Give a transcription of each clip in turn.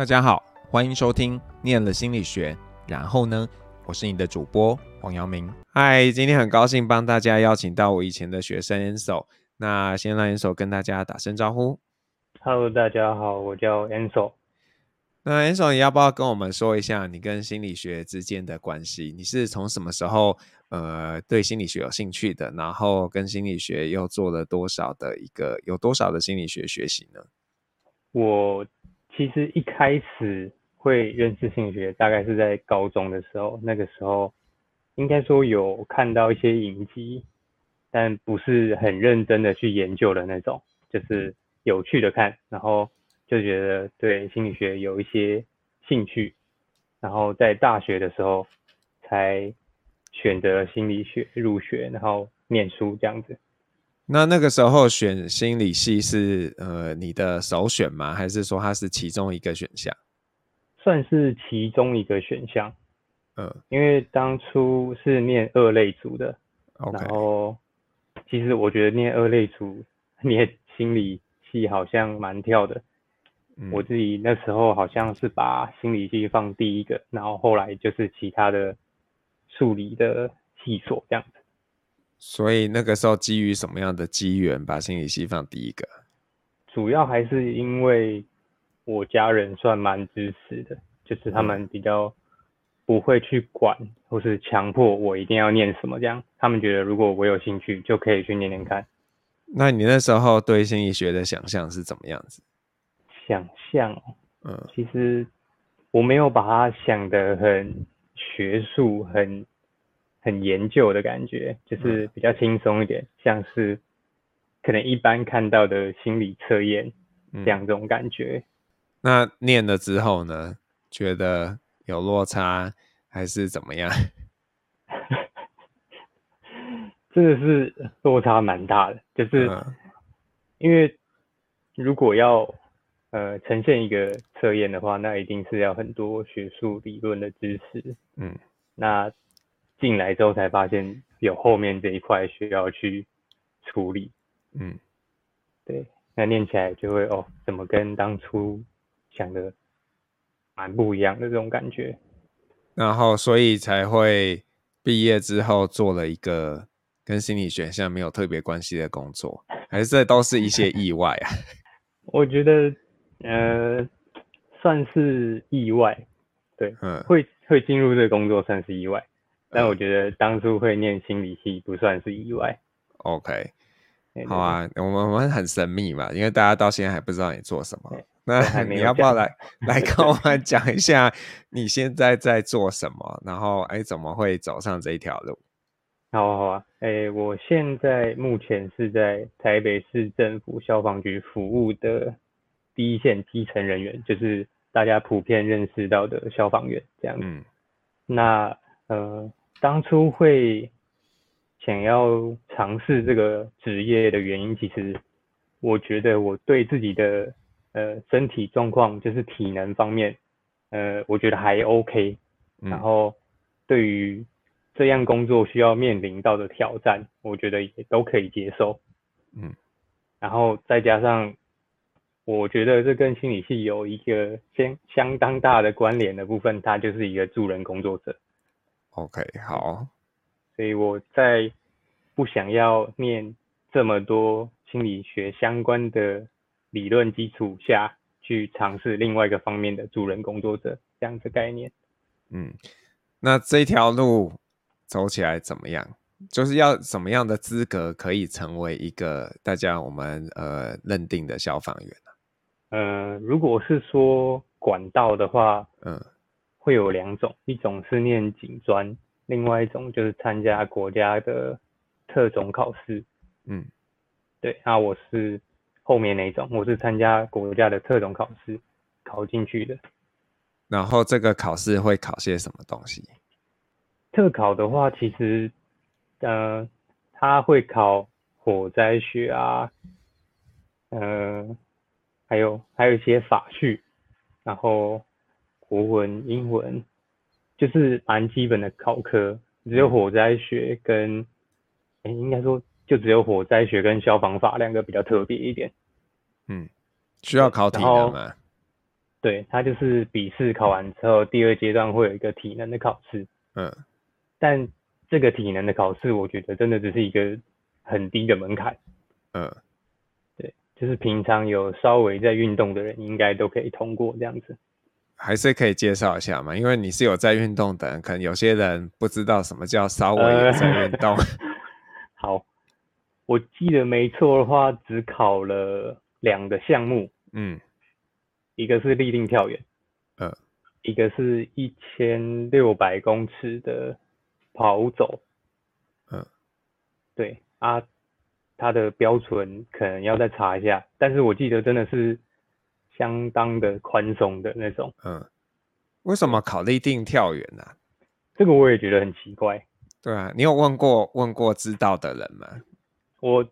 大家好，欢迎收听念了心理学。然后呢，我是你的主播黄阳明。嗨，今天很高兴帮大家邀请到我以前的学生 Ansel。那先让 Ansel 跟大家打声招呼。Hello，大家好，我叫 Ansel。那 Ansel，你要不要跟我们说一下你跟心理学之间的关系？你是从什么时候呃对心理学有兴趣的？然后跟心理学又做了多少的一个有多少的心理学学习呢？我。其实一开始会认识心理学，大概是在高中的时候。那个时候应该说有看到一些影集，但不是很认真的去研究的那种，就是有趣的看，然后就觉得对心理学有一些兴趣。然后在大学的时候才选择心理学入学，然后念书这样子。那那个时候选心理系是呃你的首选吗？还是说它是其中一个选项？算是其中一个选项。嗯，因为当初是念二类组的，Okay. 然后其实我觉得念二类组念心理系好像蛮跳的。嗯，我自己那时候好像是把心理系放第一个，然后后来就是其他的数理的系所这样子。所以那个时候基于什么样的机缘把心理系放第一个？主要还是因为我家人算蛮支持的，就是他们比较不会去管或是强迫我一定要念什么这样。他们觉得如果我有兴趣就可以去念念看。那你那时候对心理学的想象是怎么样子？想象，嗯，其实我没有把它想得很学术，很。很研究的感觉，就是比较轻松一点，嗯、像是可能一般看到的心理测验这样这种感觉。那念了之后呢？觉得有落差还是怎么样？真的是落差蛮大的，就是因为如果要呃呈现一个测验的话，那一定是要很多学术理论的知识。嗯，那。进来之后才发现有后面这一块需要去处理，嗯，对，那念起来就会哦，怎么跟当初想的蛮不一样的这种感觉，然后所以才会毕业之后做了一个跟心理学现在没有特别关系的工作，还是这都是一些意外啊？我觉得呃算是意外，对，嗯，会会进入这个工作算是意外。但我觉得当初会念心理系不算是意外。OK，好啊，我们我们很神秘嘛，因为大家到现在还不知道你做什么。那你要不要来来跟我们讲一下你现在在做什么？然后哎，怎么会走上这一条路？好啊好啊，哎，我现在目前是在台北市政府消防局服务的第一线基层人员，就是大家普遍认识到的消防员这样子。嗯，那呃。当初会想要尝试这个职业的原因，其实我觉得我对自己的呃身体状况，就是体能方面，呃，我觉得还 OK。然后对于这样工作需要面临到的挑战，我觉得也都可以接受。嗯，然后再加上我觉得这跟心理系有一个相相当大的关联的部分，它就是一个助人工作者。OK，好。所以我在不想要念这么多心理学相关的理论基础下去尝试另外一个方面的助人工作者这样子概念。嗯，那这条路走起来怎么样？就是要什么样的资格可以成为一个大家我们呃认定的消防员呢？呃，如果是说管道的话，嗯。会有两种，一种是念警专，另外一种就是参加国家的特种考试。嗯，对，那我是后面那种，我是参加国家的特种考试考进去的。然后这个考试会考些什么东西？特考的话，其实，呃，他会考火灾学啊，呃，还有还有一些法序，然后。国文、英文就是蛮基本的考科，只有火灾学跟，哎、应该说就只有火灾学跟消防法两个比较特别一点。嗯，需要考体能吗？对，它就是笔试考完之后，第二阶段会有一个体能的考试。嗯，但这个体能的考试，我觉得真的只是一个很低的门槛。嗯，对，就是平常有稍微在运动的人，应该都可以通过这样子。还是可以介绍一下嘛，因为你是有在运动的人，可能有些人不知道什么叫稍微有在运动。呃、好，我记得没错的话，只考了两个项目。嗯。一个是立定跳远，嗯，一个是一千六百公尺的跑走，嗯，对啊，它的标准可能要再查一下，但是我记得真的是相当的宽松的那种，嗯，为什么考立定跳远呢？这个我也觉得很奇怪。对啊，你有问过问过知道的人吗？我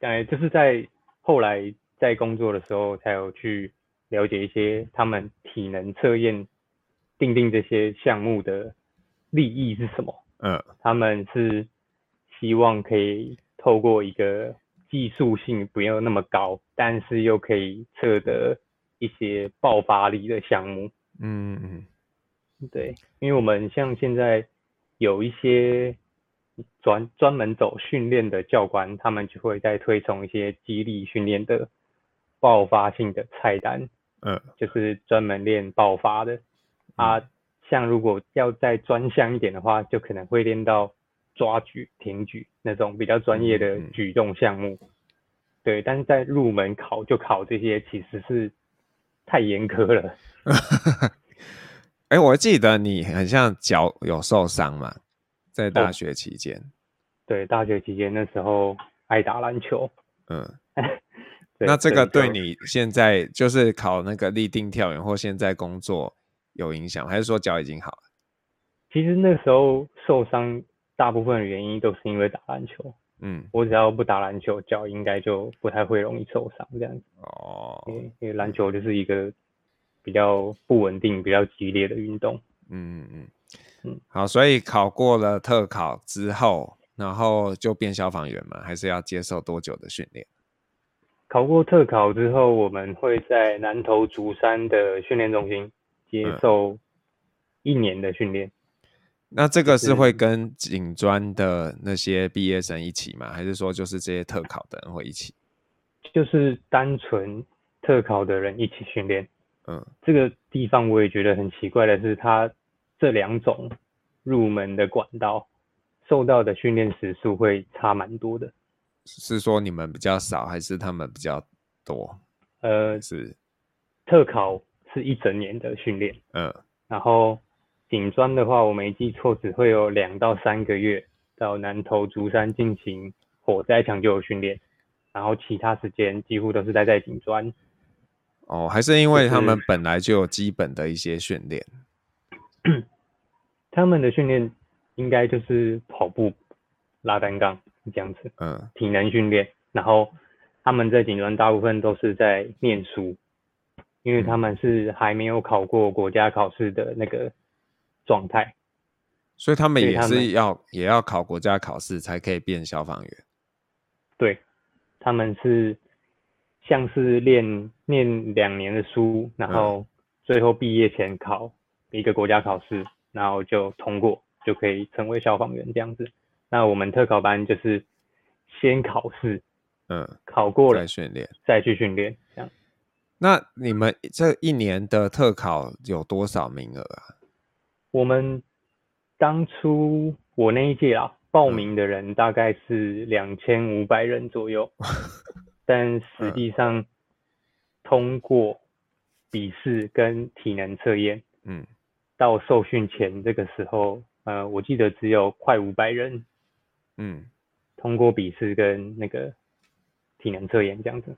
感觉就是在后来在工作的时候才有去。了解一些他们体能测验定定这些项目的利益是什么？嗯，他们是希望可以透过一个技术性不要那么高，但是又可以测得一些爆发力的项目。嗯嗯，对，因为我们像现在有一些专专门走训练的教官，他们就会在推崇一些激励训练的爆发性的菜单。嗯，就是专门练爆发的啊，像如果要再专项一点的话，就可能会练到抓举、挺举那种比较专业的举重项目。对，但是在入门考就考这些，其实是太严苛了。哎、欸，我记得你很像脚有受伤嘛，在大学期间、哦。对，大学期间那时候爱打篮球。嗯。那这个对你现在就是考那个立定跳远或现在工作有影响，还是说脚已经好了？其实那时候受伤大部分的原因都是因为打篮球。嗯，我只要不打篮球，脚应该就不太会容易受伤这样子。哦，因为篮球就是一个比较不稳定、比较激烈的运动。嗯嗯嗯嗯。好，所以考过了特考之后，然后就变消防员嘛？还是要接受多久的训练？考过特考之后，我们会在南投竹山的训练中心接受一年的训练。那这个是会跟警专的那些毕业生一起吗？还是说就是这些特考的人会一起？就是单纯特考的人一起训练。嗯，这个地方我也觉得很奇怪的是，它这两种入门的管道受到的训练时数会差蛮多的。是说你们比较少，还是他们比较多？呃，是特考是一整年的训练，嗯，然后警专的话，我没记错，只会有两到三个月到南投竹山进行火灾抢救训练，然后其他时间几乎都是待在警专。哦，还是因为他们本来就有基本的一些训练？就是、他们的训练应该就是跑步、拉单杠。这样子，嗯，体能训练，然后他们在警专大部分都是在念书，因为他们是还没有考过国家考试的那个状态，所以他们也是要也要考国家考试才可以变消防员。对，他们是像是练念两年的书，然后最后毕业前考一个国家考试，然后就通过，就可以成为消防员这样子。那我们特考班就是先考试，嗯，考过了再训练，再去训练，这样。那你们这一年的特考有多少名额啊？我们当初我那一届啊，报名的人大概是两千五百人左右，嗯、但实际上通过笔试跟体能测验，嗯，到受训前这个时候，呃，我记得只有快五百人。嗯，通过笔试跟那个体能测验这样子，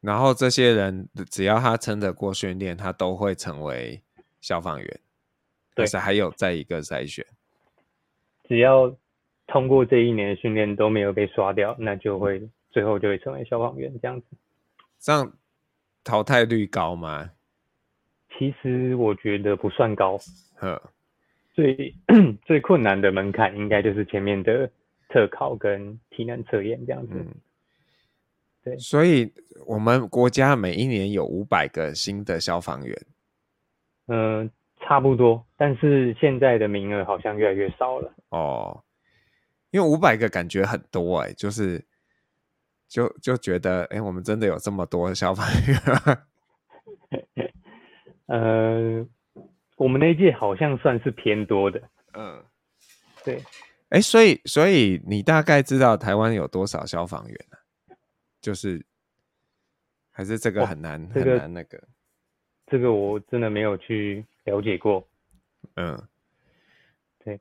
然后这些人只要他撑得过训练，他都会成为消防员。对，是还有再一个筛选，只要通过这一年的训练都没有被刷掉，那就会最后就会成为消防员这样子。这样淘汰率高吗？其实我觉得不算高。呵，最 最困难的门槛应该就是前面的。特考跟体能测验这样子，嗯，对，所以我们国家每一年有五百个新的消防员，嗯、呃，差不多，但是现在的名额好像越来越少了。哦，因为五百个感觉很多哎、欸，就是就就觉得哎、欸，我们真的有这么多消防员？呃，我们那一届好像算是偏多的。嗯，对。哎、欸，所以所以你大概知道台湾有多少消防员呢、啊？就是还是这个很难、这个、很难那个。这个我真的没有去了解过。嗯，对。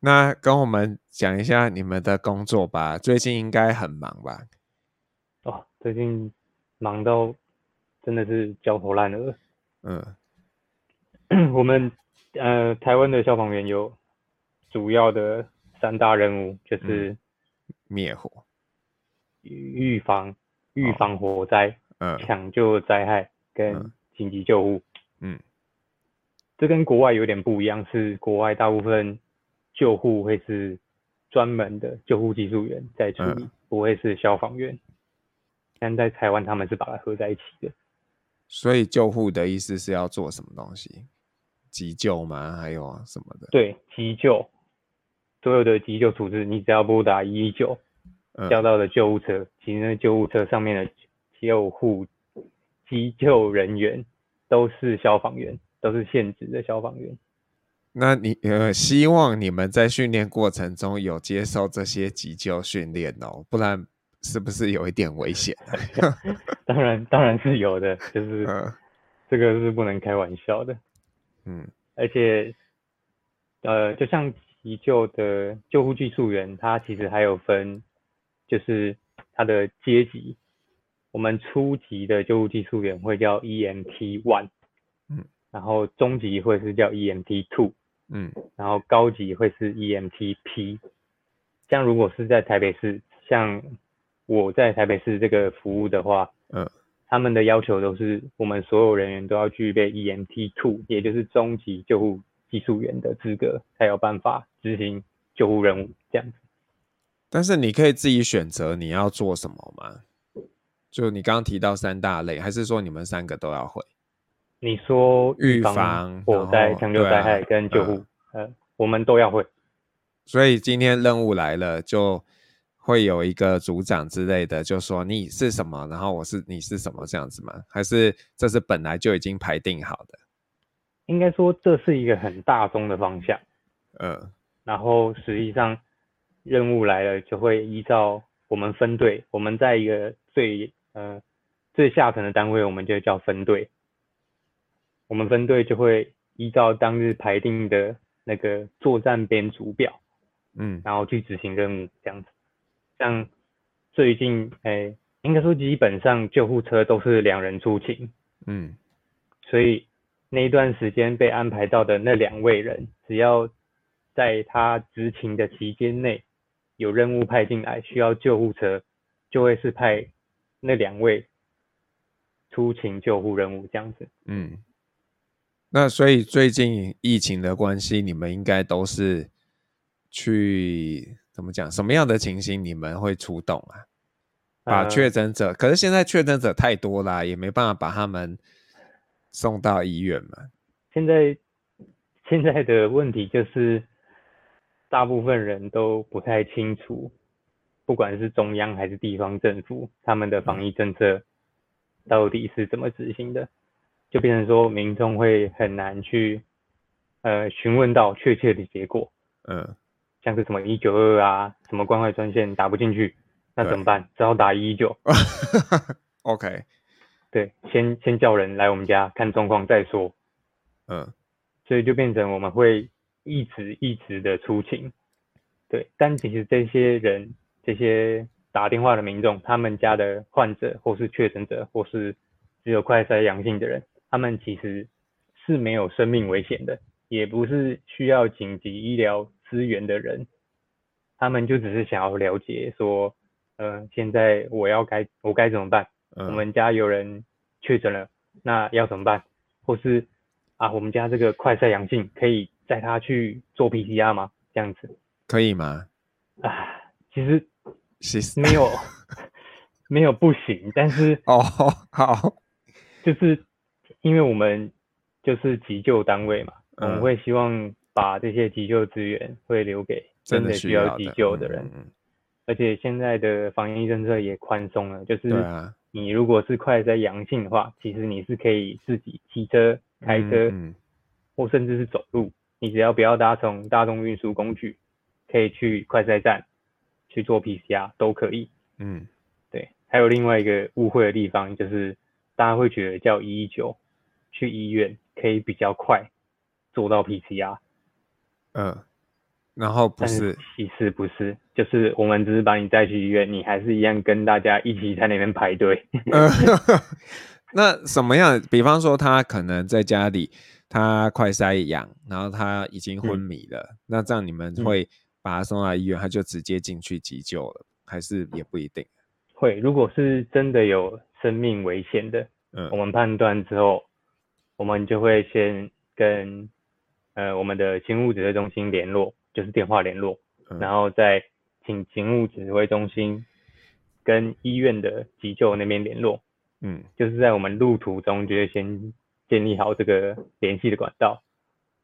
那跟我们讲一下你们的工作吧。最近应该很忙吧？哦，最近忙到真的是焦头烂额。嗯，我们呃台湾的消防员有主要的三大任务，就是灭火、预防、预防火灾、嗯，抢救灾害跟、嗯。紧急救护，嗯，这跟国外有点不一样，是国外大部分救护会是专门的救护技术员在处理，嗯，不会是消防员。但在台湾他们是把它合在一起的。所以救护的意思是要做什么东西？急救吗？还有什么的？对，急救，所有的急救处置，你只要拨打一一九，叫到的救护车，其实那救护车上面的救护。急救人员都是消防员，都是现职的消防员。那你呃，希望你们在训练过程中有接受这些急救训练哦，不然是不是有一点危险？当然，当然是有的，就是、呃、这个是不能开玩笑的。嗯，而且呃，就像急救的救护技术员，他其实还有分，就是他的阶级。我们初级的救护技术员会叫 EMT One，嗯，然后中级会是叫 EMT Two，嗯，然后高级会是 EMT P。像如果是在台北市，像我在台北市这个服务的话，嗯，他们的要求都是我们所有人员都要具备 EMT Two，也就是中级救护技术员的资格，才有办法执行救护任务这样子。但是你可以自己选择你要做什么吗？就你刚刚提到三大类，还是说你们三个都要会？你说预防火灾、抢救灾害跟救护，呃、嗯，我们都要会。所以今天任务来了，就会有一个组长之类的，就说你是什么，然后我是你是什么这样子吗？还是这是本来就已经排定好的？应该说这是一个很大宗的方向。嗯，然后实际上任务来了，就会依照我们分队，我们在一个最呃，最下层的单位我们就叫分队，我们分队就会依照当日排定的那个作战编组表，嗯，然后去执行任务这样子。像最近，哎、欸，应该说基本上救护车都是两人出勤，嗯，所以那一段时间被安排到的那两位人，只要在他执勤的期间内有任务派进来需要救护车，就会是派。那两位出勤救护任务这样子，嗯，那所以最近疫情的关系，你们应该都是去怎么讲？什么样的情形你们会出动啊？把确诊者、呃，可是现在确诊者太多啦，也没办法把他们送到医院嘛。现在现在的问题就是，大部分人都不太清楚。不管是中央还是地方政府，他们的防疫政策到底是怎么执行的，就变成说民众会很难去呃询问到确切的结果。嗯，像是什么一九二啊，什么关怀专线打不进去，那怎么办？只好打一一九。OK，对，先先叫人来我们家看状况再说。嗯，所以就变成我们会一直一直的出勤。对，但其实这些人。这些打电话的民众，他们家的患者或是确诊者，或是只有快筛阳性的人，他们其实是没有生命危险的，也不是需要紧急医疗资源的人，他们就只是想要了解说，呃，现在我要该我该怎么办？我们家有人确诊了，那要怎么办？或是啊，我们家这个快筛阳性，可以带他去做 PCR 吗？这样子可以吗？啊，其实。没有，没有不行，但是 哦好，就是因为我们就是急救单位嘛，嗯、我们会希望把这些急救资源会留给真的需要急救的人。而且现在的防疫政策也宽松了，就是你如果是快筛阳性的话，其实你是可以自己骑车、开车，嗯嗯、或甚至是走路，你只要不要搭乘大众运输工具，可以去快筛站去做 PCR 都可以。嗯，对。还有另外一个误会的地方，就是大家会觉得叫一一九去医院可以比较快做到 PCR。嗯，然后不是，其实不是，就是我们只是把你带去医院，你还是一样跟大家一起在那边排队。嗯，那什么样？比方说他可能在家里，他快塞阳，然后他已经昏迷了，嗯、那这样你们会把他送到医院，他就直接进去急救了，还是也不一定？会，如果是真的有生命危险的，嗯，我们判断之后，我们就会先跟呃我们的勤务指挥中心联络，就是电话联络，嗯、然后再请勤务指挥中心跟医院的急救那边联络，嗯，就是在我们路途中就会先建立好这个联系的管道，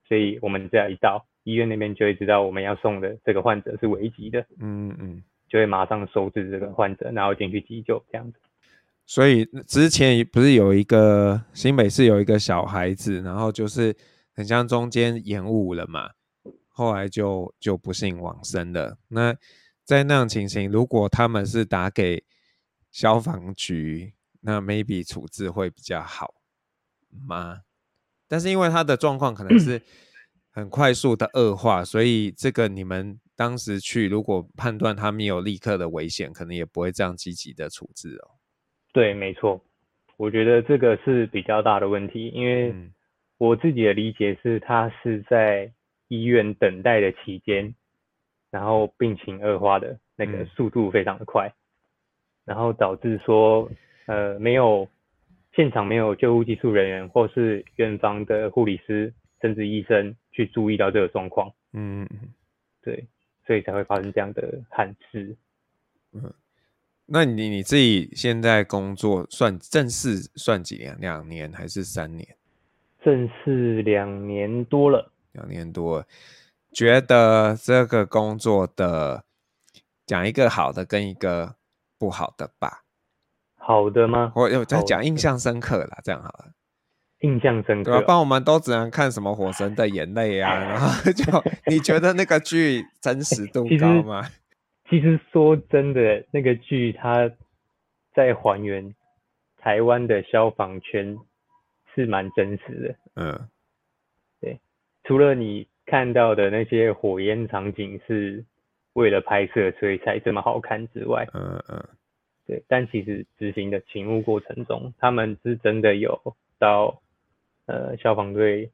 所以我们只要一到医院那边就会知道我们要送的这个患者是危急的，嗯嗯。嗯就会马上收治这个患者，然后进去急救这样子。所以之前不是有一个新北市有一个小孩子，然后就是很像中间延误了嘛，后来就就不幸往生了。那在那样情形，如果他们是打给消防局，那 maybe 处置会比较好吗？但是因为他的状况可能是 很快速的恶化，所以这个你们。当时去，如果判断他没有立刻的危险，可能也不会这样积极的处置哦。对，没错，我觉得这个是比较大的问题，因为我自己的理解是，他是在医院等待的期间，然后病情恶化的那个速度非常的快，嗯、然后导致说，呃，没有现场没有救护技术人员或是院方的护理师甚至医生去注意到这个状况。嗯，对。所以才会发生这样的憾事。嗯，那你你自己现在工作算正式算几年？两年还是三年？正式两年多了。两年多了，觉得这个工作的讲一个好的跟一个不好的吧。好的吗？我有在讲印象深刻啦，这样好了。印象深刻，对吧？不然我们都只能看什么《火神的眼泪》啊，然后就 你觉得那个剧真实度高吗？其实说真的，那个剧它在还原台湾的消防圈是蛮真实的。嗯，对，除了你看到的那些火焰场景是为了拍摄所以才这么好看之外，嗯嗯，对，但其实执行的勤务过程中，他们是真的有到。呃，消防队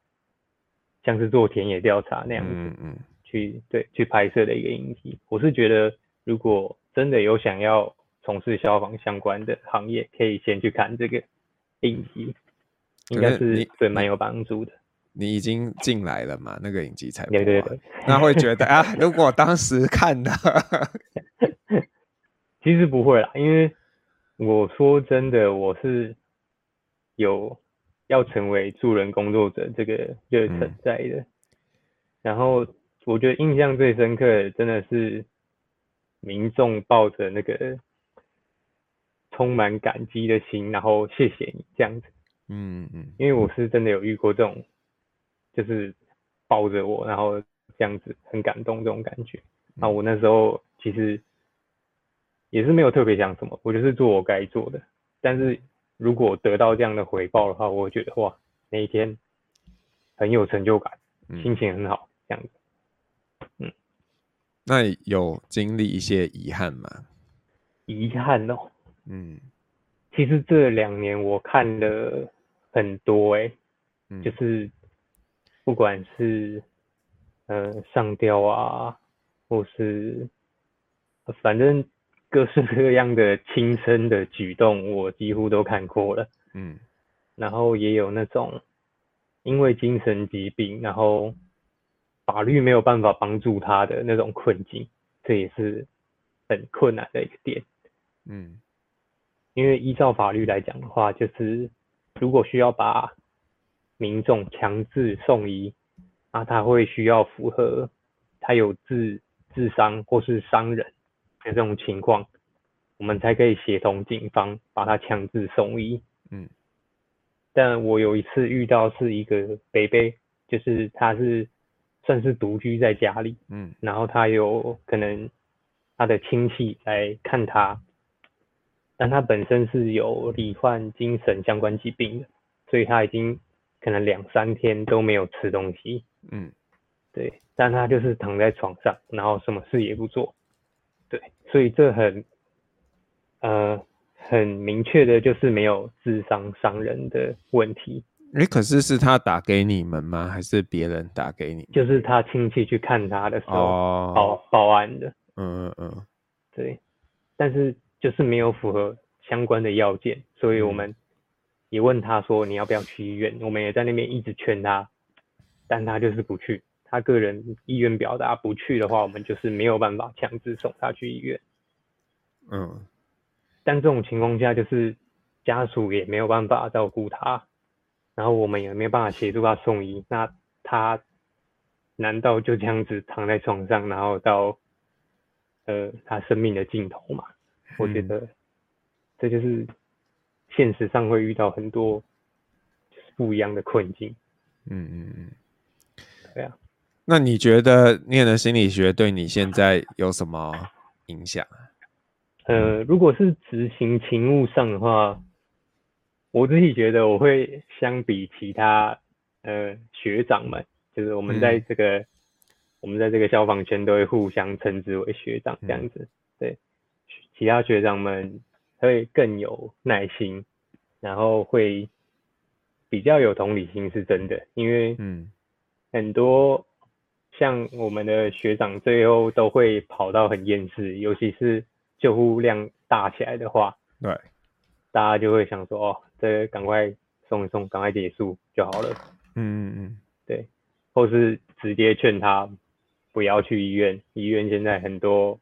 像是做田野调查那样子，嗯嗯，去对去拍摄的一个影集。我是觉得，如果真的有想要从事消防相关的行业，可以先去看这个影集，应该是对蛮有帮助的。你已经进来了嘛？那个影集才对对对，那会觉得啊，如果当时看的，其实不会啦，因为我说真的，我是有。要成为助人工作者，这个热忱在的。嗯、然后我觉得印象最深刻的，真的是民众抱着那个充满感激的心，然后谢谢你这样子。嗯嗯。因为我是真的有遇过这种，就是抱着我，然后这样子很感动这种感觉。那我那时候其实也是没有特别想什么，我就是做我该做的，但是。如果得到这样的回报的话，我觉得哇，那一天很有成就感，嗯、心情很好，这样子。嗯，那有经历一些遗憾吗？遗憾哦，嗯，其实这两年我看了很多哎、欸，嗯、就是不管是呃上吊啊，或是反正。各式各样的轻生的举动，我几乎都看过了。嗯，然后也有那种因为精神疾病，然后法律没有办法帮助他的那种困境，这也是很困难的一个点。嗯，因为依照法律来讲的话，就是如果需要把民众强制送医，那，他会需要符合他有自自伤或是伤人的这种情况，我们才可以协同警方把他强制送医。嗯，但我有一次遇到是一个伯伯，就是他是算是独居在家里，嗯，然后他有可能他的亲戚来看他。但他本身是有罹患精神相关疾病的，所以他已经可能两三天都没有吃东西。嗯，对，但他就是躺在床上，然后什么事也不做。对，所以这很呃很明确的就是没有智商伤人的问题。哎、欸，可是是他打给你们吗？还是别人打给你？就是他亲戚去看他的时候报、哦、报案的。嗯嗯嗯，对，但是。就是没有符合相关的要件，所以我们也问他说，你要不要去医院？我们也在那边一直劝他，但他就是不去。他个人意愿表达不去的话，我们就是没有办法强制送他去医院。嗯，但这种情况下，就是家属也没有办法照顾他，然后我们也没有办法协助他送医。那他难道就这样子躺在床上，然后到呃他生命的尽头吗？我觉得这就是现实上会遇到很多不一样的困境。嗯嗯嗯，对啊。那你觉得念了心理学对你现在有什么影响？呃，如果是执行勤务上的话，我自己觉得我会相比其他呃学长们，就是我们在这个、嗯、我们在这个消防圈都会互相称之为学长这样子，嗯、对。其他学长们会更有耐心，然后会比较有同理心，是真的。因为嗯，很多像我们的学长最后都会跑到很厌世，尤其是救护量大起来的话，对，大家就会想说，哦，这个赶快送一送，赶快结束就好了。嗯嗯嗯，对，或是直接劝他不要去医院，医院现在很多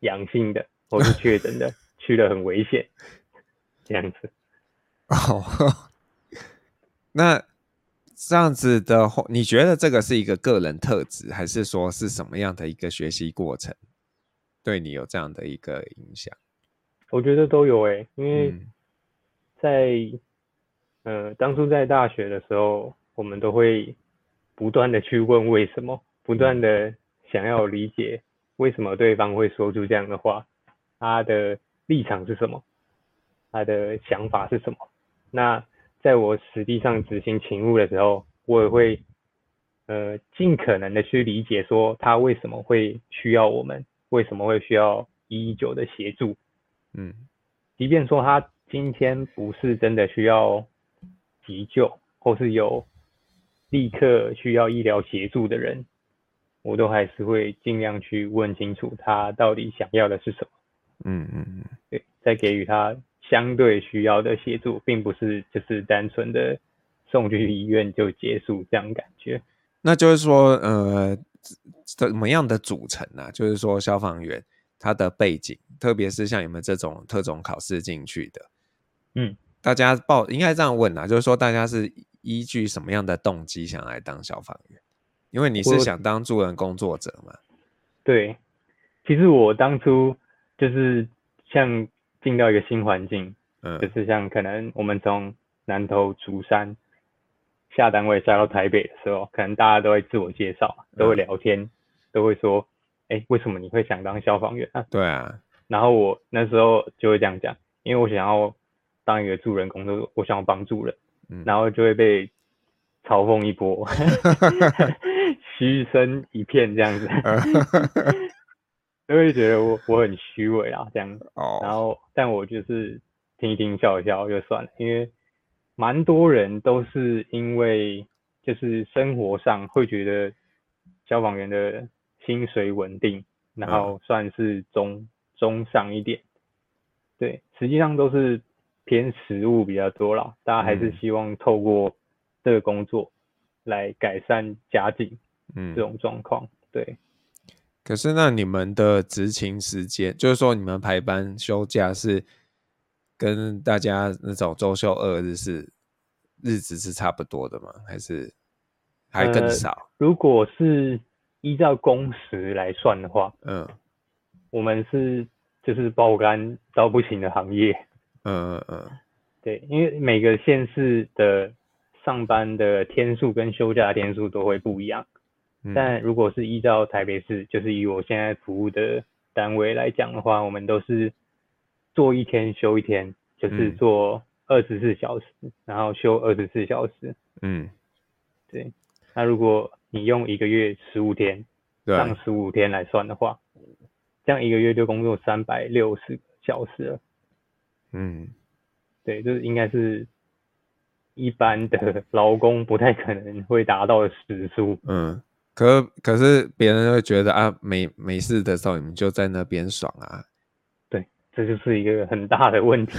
阳性的。或是确诊的，去了很危险，这样子。哦，那这样子的话，你觉得这个是一个个人特质，还是说是什么样的一个学习过程，对你有这样的一个影响？我觉得都有诶、欸，因为在、嗯、呃当初在大学的时候，我们都会不断的去问为什么，不断的想要理解为什么对方会说出这样的话。他的立场是什么？他的想法是什么？那在我实际上执行勤务的时候，我也会呃尽可能的去理解，说他为什么会需要我们，为什么会需要一一九的协助。嗯，即便说他今天不是真的需要急救，或是有立刻需要医疗协助的人，我都还是会尽量去问清楚他到底想要的是什么。嗯嗯嗯，对，再给予他相对需要的协助，并不是就是单纯的送去医院就结束这样感觉。那就是说，呃，怎么样的组成呢、啊？就是说，消防员他的背景，特别是像你们这种特种考试进去的，嗯，大家报应该这样问啊，就是说，大家是依据什么样的动机想来当消防员？因为你是想当助人工作者嘛？对，其实我当初。就是像进到一个新环境，嗯，就是像可能我们从南投竹山下单位下到台北的时候，可能大家都会自我介绍，都会聊天，嗯、都会说，哎、欸，为什么你会想当消防员啊？对啊，然后我那时候就会这样讲，因为我想要当一个助人工作者，我想要帮助人，嗯、然后就会被嘲讽一波，嘘声一片这样子。嗯都会觉得我我很虚伪啊，这样，然后但我就是听一听笑一笑就算了，因为蛮多人都是因为就是生活上会觉得消防员的薪水稳定，然后算是中中上一点，对，实际上都是偏实务比较多啦，大家还是希望透过这个工作来改善家境，嗯，这种状况，对。可是，那你们的执勤时间，就是说你们排班休假是跟大家那种周休二日是日子是差不多的吗？还是还更少？呃，如果是依照工时来算的话，嗯，我们是就是爆肝到不行的行业。嗯嗯嗯，对，因为每个县市的上班的天数跟休假的天数都会不一样。嗯，但如果是依照台北市，就是以我现在服务的单位来讲的话，我们都是做一天休一天，就是做二十四小时，嗯，然后休二十四小时。嗯，对。那如果你用一个月十五天，上十五天来算的话，这样一个月就工作三百六十个小时了。嗯，对，这应该是一般的 劳工不太可能会达到的时速。嗯。可可是别人会觉得啊，没没事的时候你们就在那边爽啊。对，这就是一个很大的问题。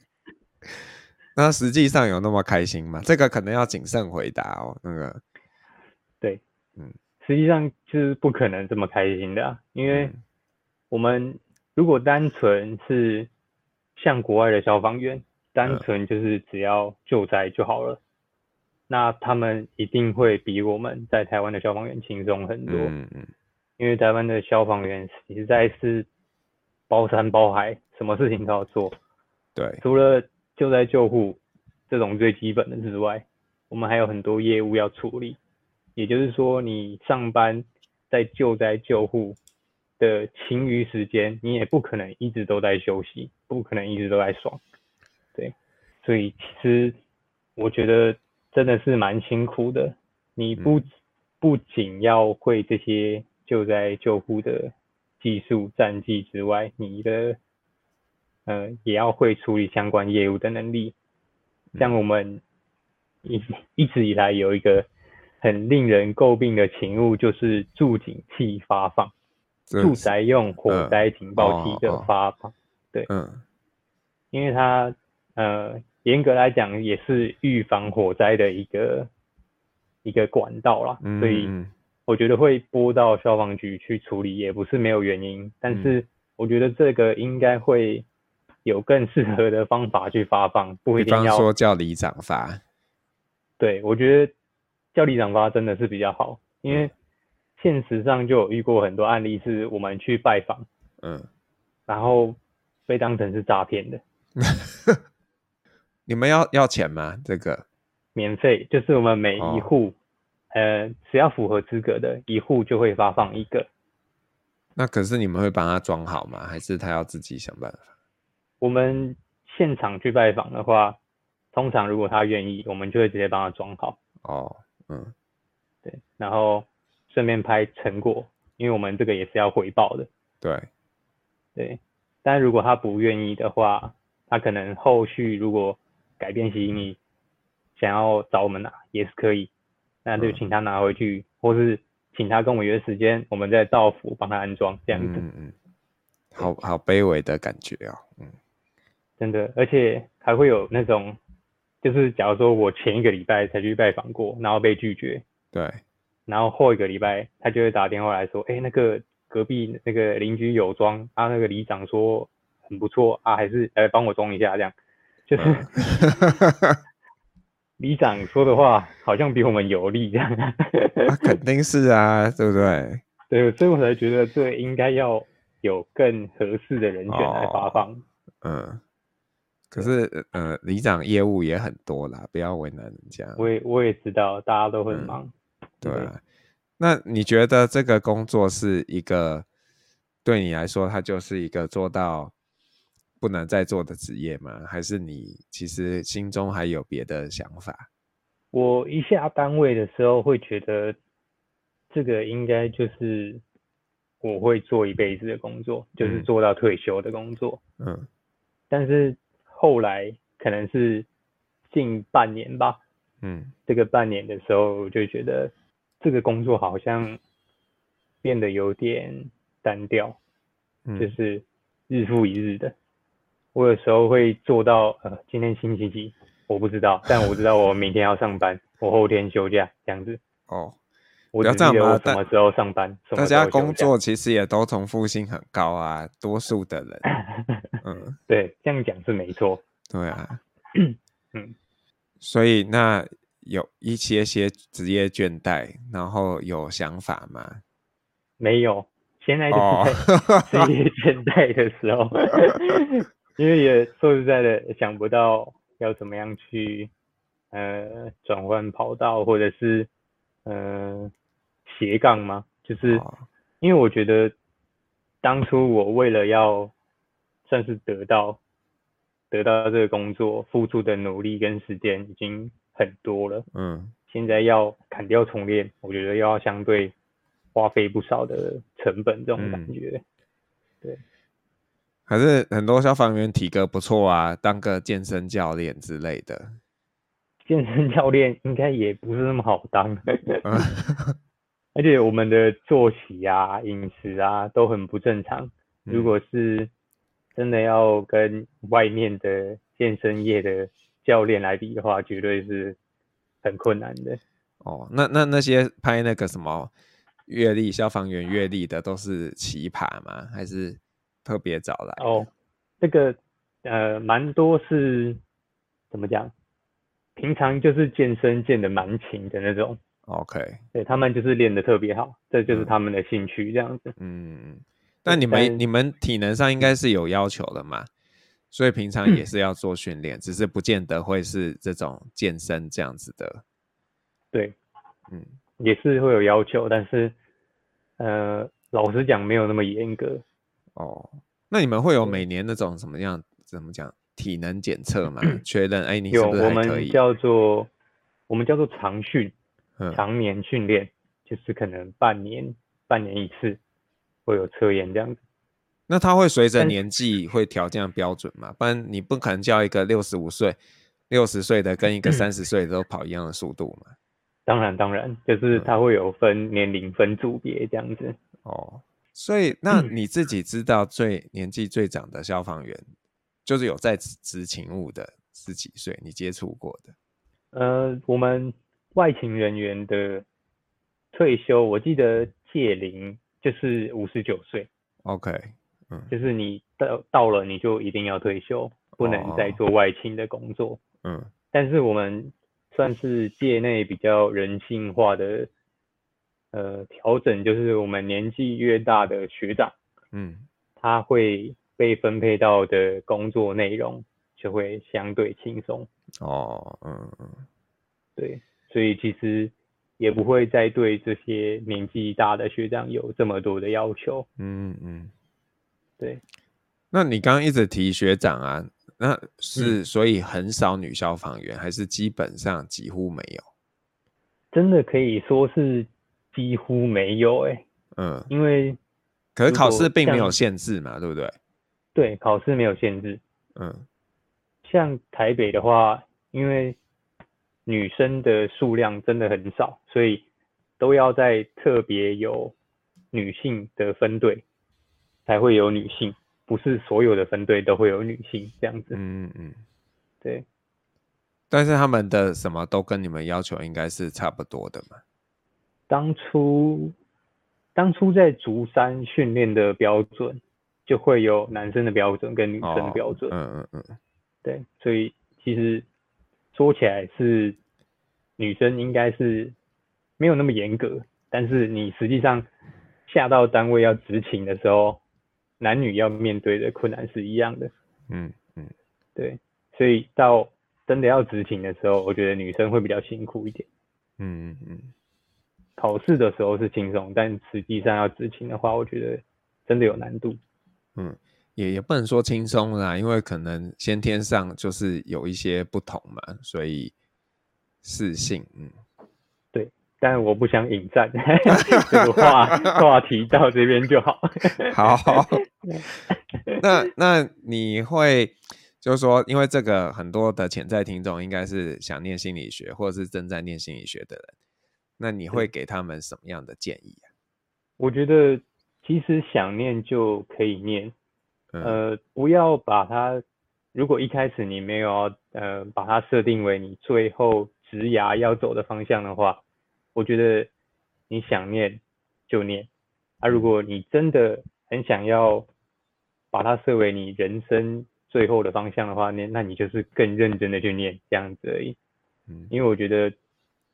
那实际上有那么开心吗？这个可能要谨慎回答哦。那个，对，嗯，实际上就是不可能这么开心的啊，因为我们如果单纯是像国外的消防员，单纯就是只要救灾就好了。那他们一定会比我们在台湾的消防员轻松很多，嗯嗯，因为台湾的消防员实在是包山包海，什么事情都要做。对，除了救灾救护这种最基本的之外，我们还有很多业务要处理。也就是说，你上班在救灾救护的勤余时间，你也不可能一直都在休息，不可能一直都在爽。对，所以其实我觉得。真的是蛮辛苦的，你不不仅要会这些救灾救护的技术战绩之外，你的呃也要会处理相关业务的能力。像我们一一直以来有一个很令人诟病的勤务，就是助警器发放，住宅用火灾警报器的发放。对，嗯，因为它呃。严格来讲，也是预防火灾的一个一个管道啦，嗯，所以我觉得会拨到消防局去处理，也不是没有原因。但是我觉得这个应该会有更适合的方法去发放，不一定要说叫里长发。对，我觉得叫里长发真的是比较好，因为现实上就有遇过很多案例，是我们去拜访，嗯，然后被当成是诈骗的。你们要要钱吗？这个免费，就是我们每一户，哦，呃，只要符合资格的一户就会发放一个。那可是你们会帮他装好吗？还是他要自己想办法？我们现场去拜访的话，通常如果他愿意，我们就会直接帮他装好。哦，嗯，对，然后顺便拍成果，因为我们这个也是要回报的。对，对，但如果他不愿意的话，他可能后续如果改变心意，想要找我们拿也是可以，那就请他拿回去，嗯、或是请他跟我约时间，我们再到府帮他安装这样子。嗯嗯，好好卑微的感觉哦，嗯，真的，而且还会有那种，就是假如说我前一个礼拜才去拜访过，然后被拒绝，对，然后后一个礼拜他就会打电话来说，哎、欸，那个隔壁那个邻居有装，啊，那个里长说很不错啊，还是来帮我装一下这样。就是 里长说的话，好像比我们有利这样。啊，肯定是啊，对不对？对，所以我才觉得这应该要有更合适的人选来发放。哦、嗯，可是呃，里长业务也很多啦，不要为难人家。我也我也知道，大家都很忙。嗯、对，对，那你觉得这个工作是一个对你来说，它就是一个做到不能再做的职业吗？还是你其实心中还有别的想法？我一下单位的时候会觉得，这个应该就是我会做一辈子的工作，嗯，就是做到退休的工作。嗯。但是后来可能是近半年吧，嗯，这个半年的时候我就觉得这个工作好像变得有点单调，嗯，就是日复一日的。我有时候会做到，呃，今天星期几，我不知道，但我知道我明天要上班，我后天休假这样子。哦，我只记得我什么时候上班，大家工作其实也都重复性很高啊，多数的人。嗯，对，这样讲是没错。对啊，嗯，所以那有一些些职业倦怠，然后有想法吗？没有，现在就是在 职业倦怠的时候，哦、因为也说实在的，想不到要怎么样去呃转换跑道，或者是呃斜杠吗？就是因为我觉得当初我为了要算是得到得到这个工作，付出的努力跟时间已经很多了。嗯，现在要砍掉重练，我觉得又要相对。花费不少的成本，这种感觉，嗯、对。还是很多消防员体格不错啊，当个健身教练之类的。健身教练应该也不是那么好当，而且我们的作息啊、饮食啊都很不正常。如果是真的要跟外面的健身业的教练来比的话，绝对是很困难的。哦，那那那些拍那个什么？阅历消防员阅历的都是奇葩吗？还是特别找来？哦，这个呃，蛮多是怎么讲？平常就是健身健的蛮勤的那种。OK，对，他们就是练的特别好，这就是他们的兴趣这样子。嗯，那你们你们体能上应该是有要求的嘛？所以平常也是要做训练，只是不见得会是这种健身这样子的。对，嗯。也是会有要求，但是，呃，老实讲没有那么严格。哦，那你们会有每年那种什么样？怎么讲？体能检测吗？确认，哎，你？有，我们叫做我们叫做长训，常年训练，就是可能半年半年一次会有测验这样子。那他会随着年纪会调这样标准吗？不然你不可能叫一个六十五岁、六十岁的跟一个三十岁的都跑一样的速度嘛？当然，当然，就是他会有分年龄、分组别这样子。嗯。哦，所以那你自己知道最年纪最长的消防员，就是有在执勤务的是几岁？你接触过的？呃，我们外勤人员的退休，我记得届龄就是五十九岁。OK，嗯，就是你到到了你就一定要退休，不能再做外勤的工作。嗯，但是我们。算是界内比较人性化的呃调整，就是我们年纪越大的学长，嗯，他会被分配到的工作内容就会相对轻松。哦，嗯嗯，对，所以其实也不会再对这些年纪大的学长有这么多的要求。嗯嗯，对。那你刚刚一直提学长啊？那是所以很少女消防员，嗯，还是基本上几乎没有？真的可以说是几乎没有哎，欸。嗯，因为可是考试并没有限制嘛，对不对？对，考试没有限制。嗯，像台北的话，因为女生的数量真的很少，所以都要在特别有女性的分队才会有女性。不是所有的分队都会有女性这样子，嗯嗯，对。但是他们的什么都跟你们要求应该是差不多的嘛？当初当初在竹山训练的标准就会有男生的标准跟女生的标准，嗯嗯嗯，对。所以其实说起来是女生应该是没有那么严格，但是你实际上下到单位要执勤的时候。男女要面对的困难是一样的，嗯嗯，对，所以到真的要执勤的时候，我觉得女生会比较辛苦一点，嗯嗯，考试的时候是轻松，但实际上要执勤的话，我觉得真的有难度，嗯，也也不能说轻松啦，因为可能先天上就是有一些不同嘛，所以适性，嗯。但我不想引战，这个话话题到这边就好。好，那那你会就是说，因为这个很多的潜在听众应该是想念心理学，或者是正在念心理学的人，那你会给他们什么样的建议啊？我觉得其实想念就可以念，嗯、呃，不要把它，如果一开始你没有呃把它设定为你最后职涯要走的方向的话。我觉得你想念就念，啊，如果你真的很想要把它设为你人生最后的方向的话，那那你就是更认真的去念这样子而已。嗯，因为我觉得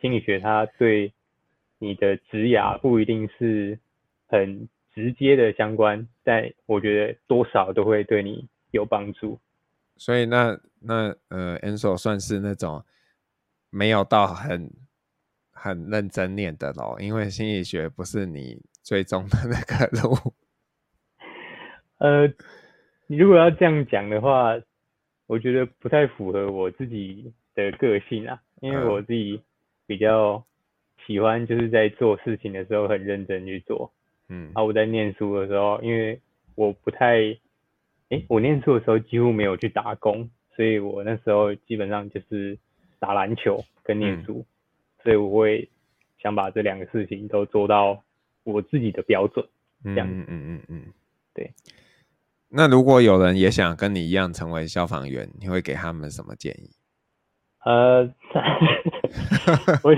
心理学它对你的职涯不一定是很直接的相关，但我觉得多少都会对你有帮助。所以那那呃，Ansel 算是那种没有到很很认真念的咯，因为心理学不是你最终的那个路。呃，你如果要这样讲的话，我觉得不太符合我自己的个性啊，因为我自己比较喜欢就是在做事情的时候很认真去做。嗯，啊我在念书的时候，因为我不太，诶，我念书的时候几乎没有去打工，所以我那时候基本上就是打篮球跟念书，嗯，所以我会想把这两个事情都做到我自己的标准，这样。嗯嗯嗯嗯，对。那如果有人也想跟你一样成为消防员，你会给他们什么建议？呃，我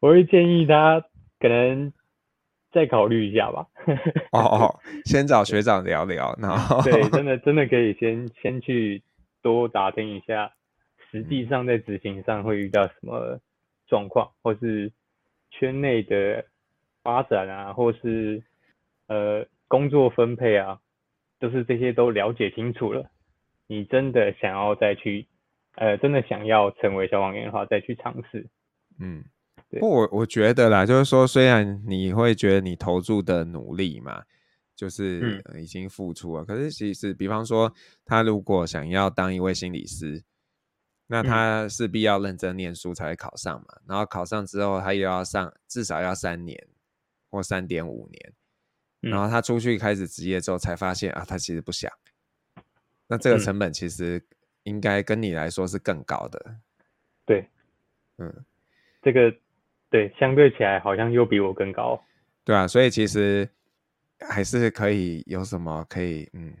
我会建议他可能再考虑一下吧。哦哦，先找学长聊聊，然后对，真的真的可以先先去多打听一下，实际上在执行上会遇到什么状况，或是圈内的发展啊，或是呃工作分配啊。就是这些都了解清楚了，你真的想要再去，呃，真的想要成为消防员的话，再去尝试。嗯，不，我我觉得啦，就是说，虽然你会觉得你投注的努力嘛，就是已经付出了，嗯、可是其实，比方说，他如果想要当一位心理师，那他势必要认真念书才会考上嘛，然后考上之后，他又要上至少要三年或三点五年。然后他出去开始职业之后，才发现啊，他其实不想。那这个成本其实应该跟你来说是更高的。对，嗯，这个对，相对起来好像又比我更高。对啊，所以其实还是可以有什么可以，嗯，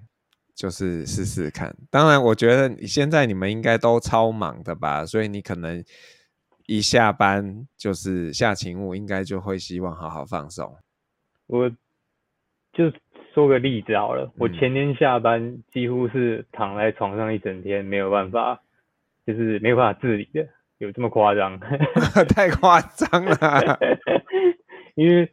就是试试看。当然，我觉得现在你们应该都超忙的吧，所以你可能一下班就是下勤务，应该就会希望好好放松。我。就说个例子好了，嗯、我前天下班几乎是躺在床上一整天，没有办法，就是没有办法自理的，有这么夸张？太夸张了！因为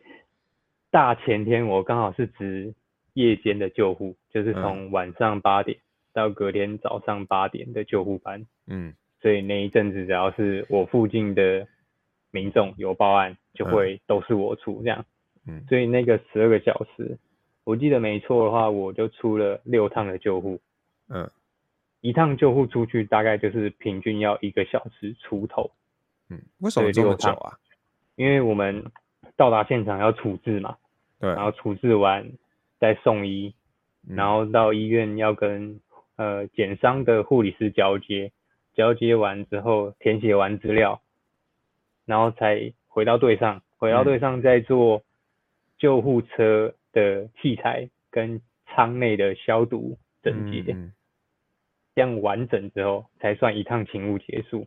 大前天我刚好是值夜间的救护，就是从晚上八点到隔天早上八点的救护班，嗯，所以那一阵子只要是我附近的民众有报案，就会都是我出这样，嗯，所以那个十二个小时。我记得没错的话，我就出了六趟的救护，嗯，一趟救护出去大概就是平均要一个小时出头，嗯，为什么这么久啊？因为我们到达现场要处置嘛，对，然后处置完再送医，然后到医院要跟呃检伤的护理师交接，交接完之后填写完资料，然后才回到队上，回到队上再坐救护车。的器材跟舱内的消毒整洁，这样完整之后才算一趟勤务结束。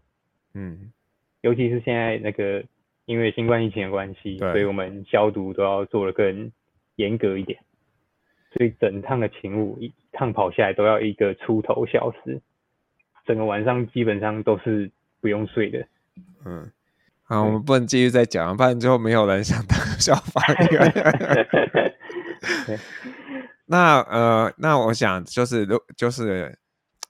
嗯，尤其是现在那个因为新冠疫情的关系，所以我们消毒都要做的更严格一点，所以整趟的勤务一趟跑下来都要一个出头小时，整个晚上基本上都是不用睡的。嗯。啊，我们不能继续再讲，不然最后没有人想当消防员。那呃，那我想就是，如就是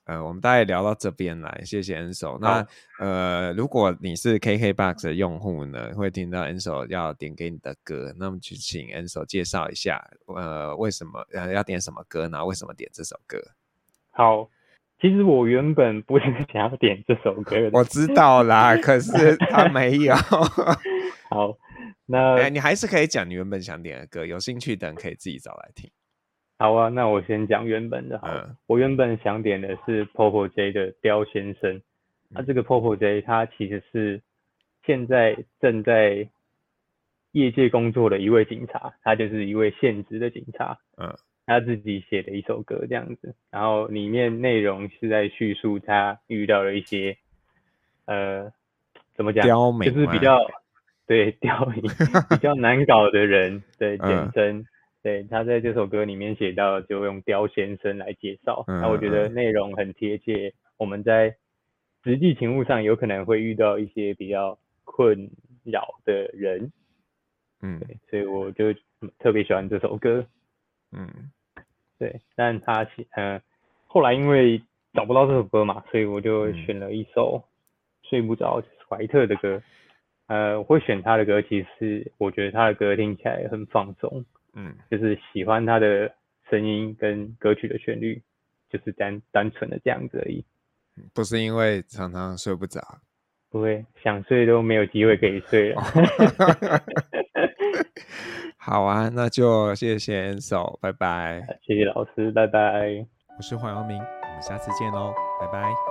呃，我们大概聊到这边来，谢谢 Ansel。那呃，如果你是 KKBOX 的用户呢，会听到 Ansel 要点给你的歌，那么就请 Ansel 介绍一下，呃，为什么呃要点什么歌呢？为什么点这首歌？好。其实我原本不是想要点这首歌的，我知道啦，可是他没有。好，那、欸、你还是可以讲你原本想点的歌，有兴趣的人可以自己找来听。好啊，那我先讲原本的好。嗯，我原本想点的是 Popo J 的《刁先生》。那这个 Popo J 他其实是现在正在业界工作的一位警察，他就是一位现职的警察。嗯。他自己写的一首歌这样子，然后里面内容是在叙述他遇到了一些，呃，怎么讲，就是比较对 刁民比较难搞的人，对简称，对他在这首歌里面写到，就用刁先生来介绍，那、嗯、我觉得内容很贴切我们在实际情务上有可能会遇到一些比较困扰的人，嗯，所以我就特别喜欢这首歌，嗯，对，但他呃后来因为找不到这首歌嘛，所以我就选了一首睡不着，怀特的歌，呃，我会选他的歌，其实我觉得他的歌听起来很放松，嗯，就是喜欢他的声音跟歌曲的旋律，就是单单纯的这样子而已。不是因为常常睡不着，不会想睡都没有机会可以睡了。好啊，那就谢谢 Ansel，拜拜。谢谢老师，拜拜。我是黄耀明，我们下次见喽，拜拜。